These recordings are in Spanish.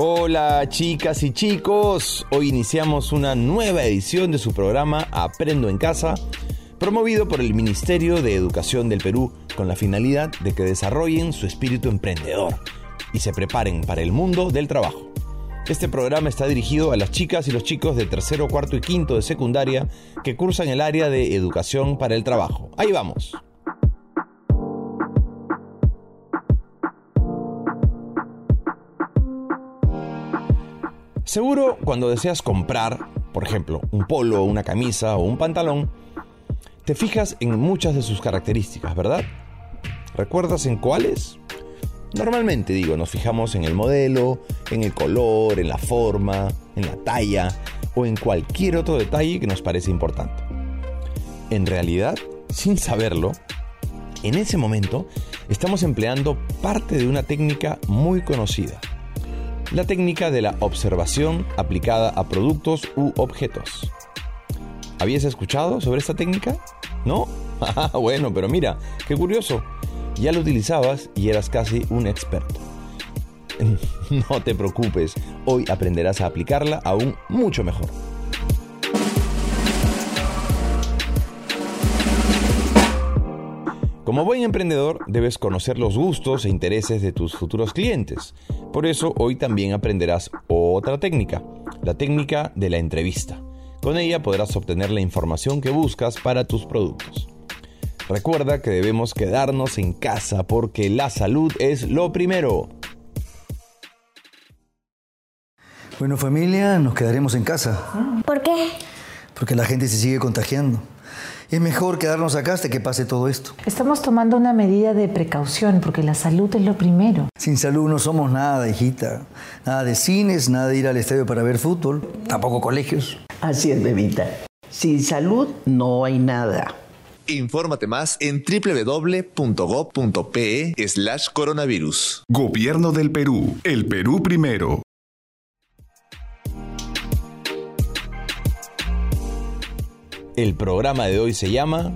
Hola chicas y chicos, hoy iniciamos una nueva edición de su programa Aprendo en Casa, promovido por el Ministerio de Educación del Perú con la finalidad de que desarrollen su espíritu emprendedor y se preparen para el mundo del trabajo. Este programa está dirigido a las chicas y los chicos de tercero, cuarto y quinto de secundaria que cursan el área de educación para el trabajo. Ahí vamos. Seguro cuando deseas comprar, por ejemplo, un polo, una camisa o un pantalón, te fijas en muchas de sus características, ¿verdad? ¿Recuerdas en cuáles? Normalmente digo, nos fijamos en el modelo, en el color, en la forma, en la talla o en cualquier otro detalle que nos parece importante. En realidad, sin saberlo, en ese momento estamos empleando parte de una técnica muy conocida la técnica de la observación aplicada a productos u objetos. ¿Habías escuchado sobre esta técnica? ¿No? Ah, bueno, pero mira, qué curioso. Ya lo utilizabas y eras casi un experto. No te preocupes, hoy aprenderás a aplicarla aún mucho mejor. Como buen emprendedor debes conocer los gustos e intereses de tus futuros clientes. Por eso hoy también aprenderás otra técnica, la técnica de la entrevista. Con ella podrás obtener la información que buscas para tus productos. Recuerda que debemos quedarnos en casa porque la salud es lo primero. Bueno familia, nos quedaremos en casa. ¿Por qué? Porque la gente se sigue contagiando. Es mejor quedarnos acá hasta que pase todo esto. Estamos tomando una medida de precaución porque la salud es lo primero. Sin salud no somos nada, hijita. Nada de cines, nada de ir al estadio para ver fútbol, tampoco colegios. Así es, bebita. Sin salud no hay nada. Infórmate más en www.gov.pe slash coronavirus. Gobierno del Perú. El Perú primero. El programa de hoy se llama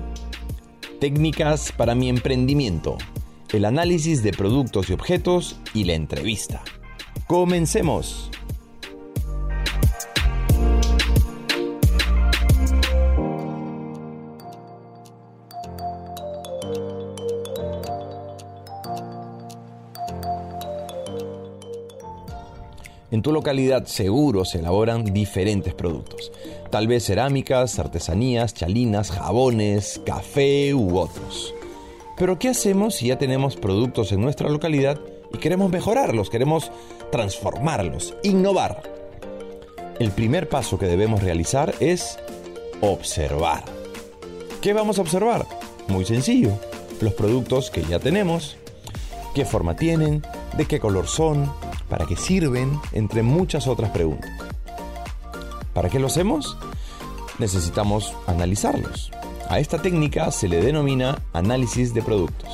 Técnicas para mi emprendimiento, el análisis de productos y objetos y la entrevista. Comencemos. En tu localidad seguro se elaboran diferentes productos, tal vez cerámicas, artesanías, chalinas, jabones, café u otros. Pero ¿qué hacemos si ya tenemos productos en nuestra localidad y queremos mejorarlos, queremos transformarlos, innovar? El primer paso que debemos realizar es observar. ¿Qué vamos a observar? Muy sencillo, los productos que ya tenemos, qué forma tienen, de qué color son, para qué sirven, entre muchas otras preguntas. ¿Para qué lo hacemos? Necesitamos analizarlos. A esta técnica se le denomina análisis de productos.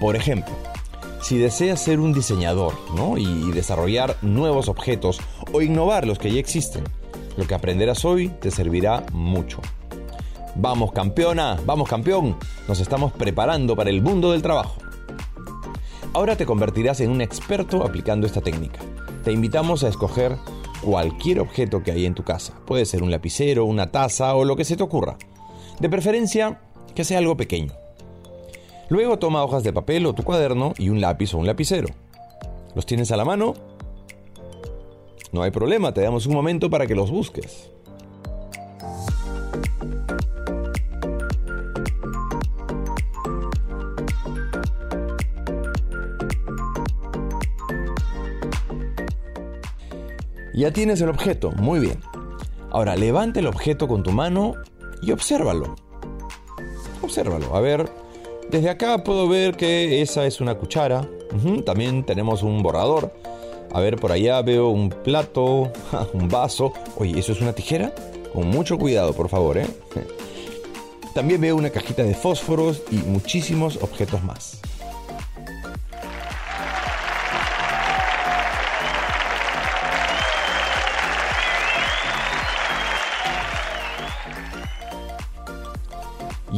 Por ejemplo, si deseas ser un diseñador y desarrollar nuevos objetos o innovar los que ya existen, lo que aprenderás hoy te servirá mucho. Vamos campeona, vamos campeón, nos estamos preparando para el mundo del trabajo. Ahora te convertirás en un experto aplicando esta técnica. Te invitamos a escoger cualquier objeto que hay en tu casa. Puede ser un lapicero, una taza o lo que se te ocurra. De preferencia, que sea algo pequeño. Luego toma hojas de papel o tu cuaderno y un lápiz o un lapicero. ¿Los tienes a la mano? No hay problema, te damos un momento para que los busques. Ya tienes el objeto, muy bien. Ahora levante el objeto con tu mano y obsérvalo. Obsérvalo. A ver, desde acá puedo ver que esa es una cuchara. también tenemos un borrador. A ver, por allá veo un plato, un vaso. Oye, ¿eso es una tijera? Con mucho cuidado, por favor, ¿eh? También veo una cajita de fósforos y muchísimos objetos más.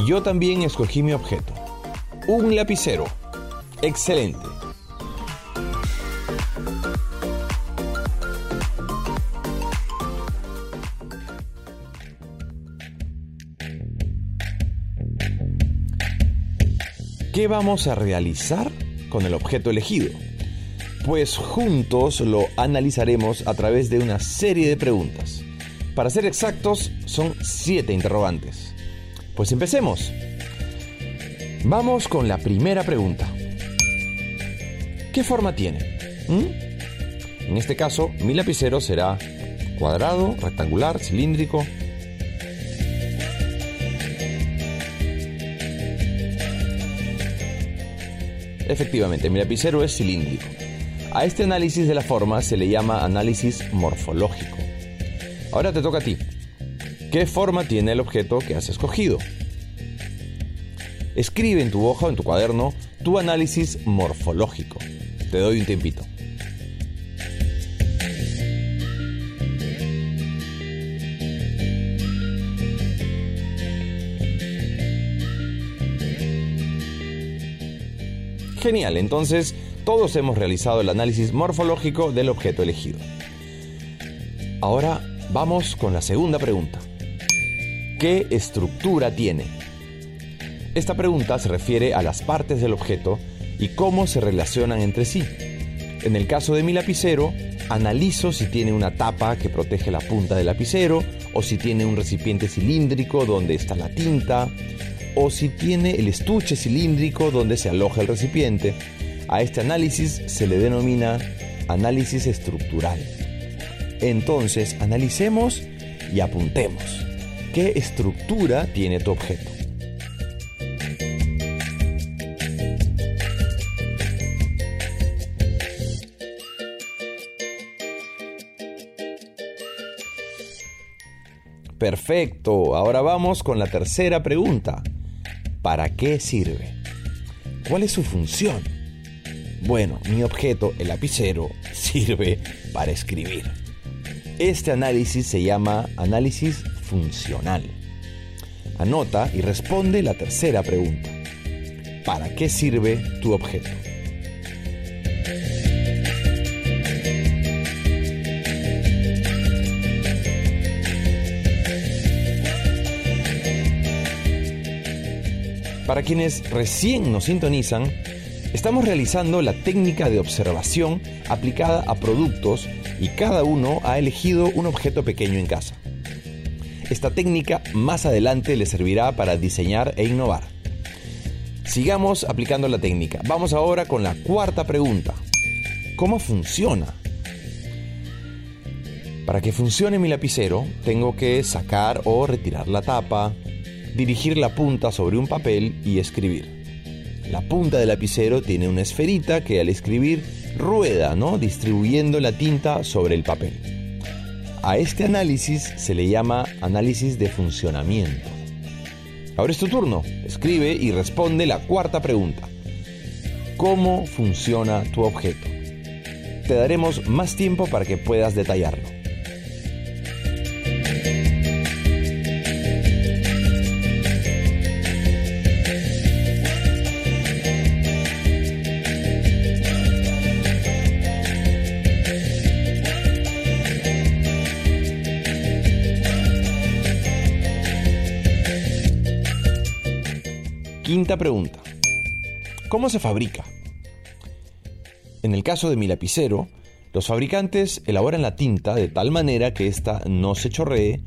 Yo también escogí mi objeto. Un lapicero. Excelente. ¿Qué vamos a realizar con el objeto elegido? Pues juntos lo analizaremos a través de una serie de preguntas. Para ser exactos, son siete interrogantes. Pues empecemos. Vamos con la primera pregunta. ¿Qué forma tiene? ¿Mm? En este caso, mi lapicero será cuadrado, rectangular, cilíndrico. Efectivamente, mi lapicero es cilíndrico. A este análisis de la forma se le llama análisis morfológico. Ahora te toca a ti. ¿Qué forma tiene el objeto que has escogido? Escribe en tu hoja o en tu cuaderno tu análisis morfológico. Te doy un tiempito. Genial, entonces todos hemos realizado el análisis morfológico del objeto elegido. Ahora vamos con la segunda pregunta. ¿Qué estructura tiene? Esta pregunta se refiere a las partes del objeto y cómo se relacionan entre sí. En el caso de mi lapicero, analizo si tiene una tapa que protege la punta del lapicero o si tiene un recipiente cilíndrico donde está la tinta o si tiene el estuche cilíndrico donde se aloja el recipiente. A este análisis se le denomina análisis estructural. Entonces, analicemos y apuntemos. ¿Qué estructura tiene tu objeto? Perfecto, ahora vamos con la tercera pregunta. ¿Para qué sirve? ¿Cuál es su función? Bueno, mi objeto, el lapicero, sirve para escribir. Este análisis se llama análisis funcional. Anota y responde la tercera pregunta. ¿Para qué sirve tu objeto? Para quienes recién nos sintonizan, estamos realizando la técnica de observación aplicada a productos y cada uno ha elegido un objeto pequeño en casa. Esta técnica más adelante le servirá para diseñar e innovar. Sigamos aplicando la técnica. Vamos ahora con la cuarta pregunta. ¿Cómo funciona? Para que funcione mi lapicero, tengo que sacar o retirar la tapa, dirigir la punta sobre un papel y escribir. La punta del lapicero tiene una esferita que al escribir rueda, ¿no? distribuyendo la tinta sobre el papel. A este análisis se le llama análisis de funcionamiento. Ahora es tu turno. Escribe y responde la cuarta pregunta. ¿Cómo funciona tu objeto? Te daremos más tiempo para que puedas detallarlo. Quinta pregunta. ¿Cómo se fabrica? En el caso de mi lapicero, los fabricantes elaboran la tinta de tal manera que ésta no se chorree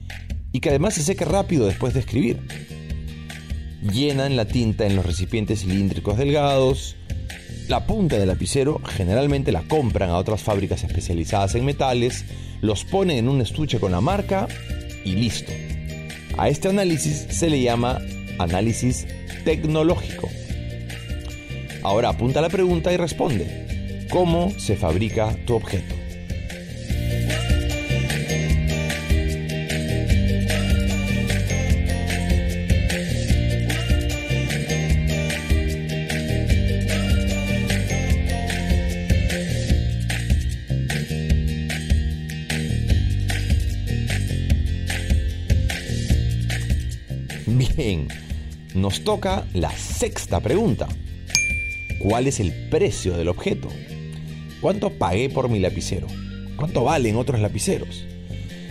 y que además se seque rápido después de escribir. Llenan la tinta en los recipientes cilíndricos delgados. La punta del lapicero generalmente la compran a otras fábricas especializadas en metales, los ponen en un estuche con la marca y listo. A este análisis se le llama análisis tecnológico. Ahora apunta la pregunta y responde. ¿Cómo se fabrica tu objeto? Nos toca la sexta pregunta. ¿Cuál es el precio del objeto? ¿Cuánto pagué por mi lapicero? ¿Cuánto valen otros lapiceros?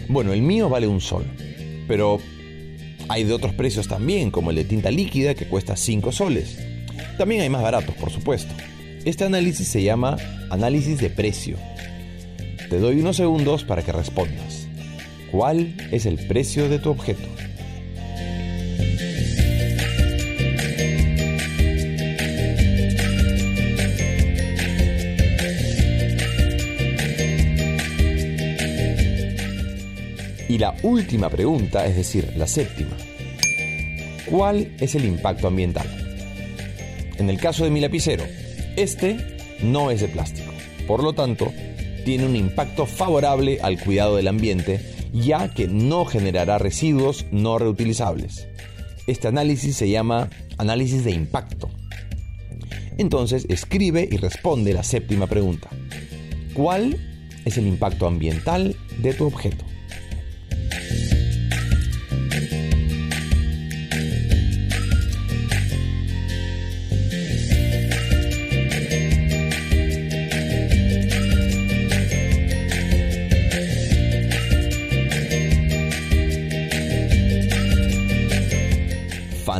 Bueno, el mío vale un sol, pero hay de otros precios también, como el de tinta líquida que cuesta 5 soles. También hay más baratos, por supuesto. Este análisis se llama análisis de precio. Te doy unos segundos para que respondas. ¿Cuál es el precio de tu objeto? Y la última pregunta, es decir, la séptima. ¿Cuál es el impacto ambiental? En el caso de mi lapicero, este no es de plástico. Por lo tanto, tiene un impacto favorable al cuidado del ambiente, ya que no generará residuos no reutilizables. Este análisis se llama análisis de impacto. Entonces, escribe y responde la séptima pregunta. ¿Cuál es el impacto ambiental de tu objeto?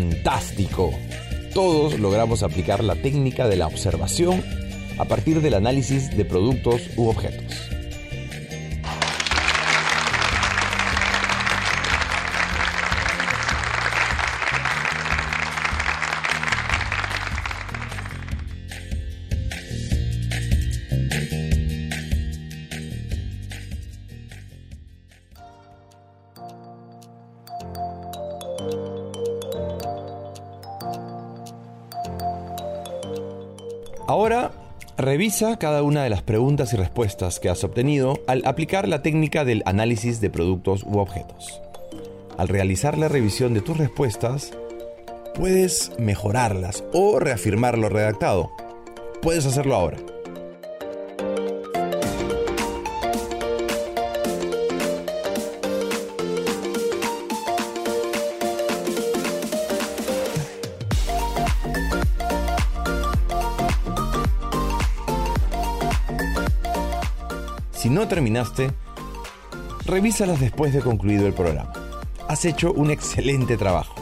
Fantástico. Todos logramos aplicar la técnica de la observación a partir del análisis de productos u objetos. Ahora revisa cada una de las preguntas y respuestas que has obtenido al aplicar la técnica del análisis de productos u objetos. Al realizar la revisión de tus respuestas, puedes mejorarlas o reafirmar lo redactado. Puedes hacerlo ahora. No terminaste, revísalas después de concluido el programa. Has hecho un excelente trabajo.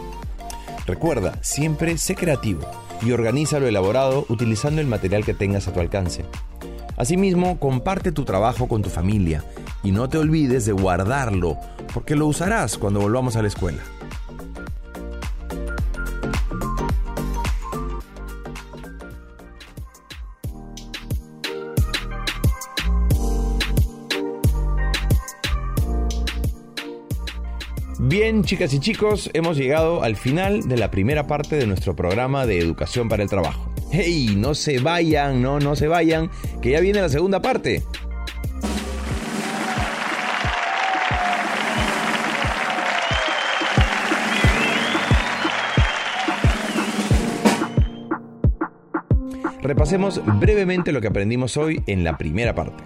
Recuerda, siempre sé creativo y organiza lo elaborado utilizando el material que tengas a tu alcance. Asimismo, comparte tu trabajo con tu familia y no te olvides de guardarlo, porque lo usarás cuando volvamos a la escuela. Bien, chicas y chicos, hemos llegado al final de la primera parte de nuestro programa de educación para el trabajo. ¡Hey! No se vayan, no, no se vayan, que ya viene la segunda parte. Repasemos brevemente lo que aprendimos hoy en la primera parte.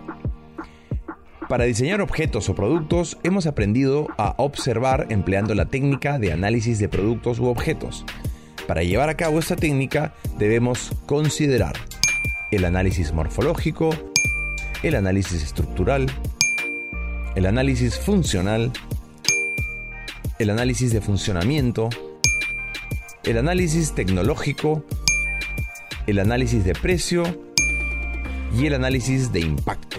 Para diseñar objetos o productos hemos aprendido a observar empleando la técnica de análisis de productos u objetos. Para llevar a cabo esta técnica debemos considerar el análisis morfológico, el análisis estructural, el análisis funcional, el análisis de funcionamiento, el análisis tecnológico, el análisis de precio y el análisis de impacto.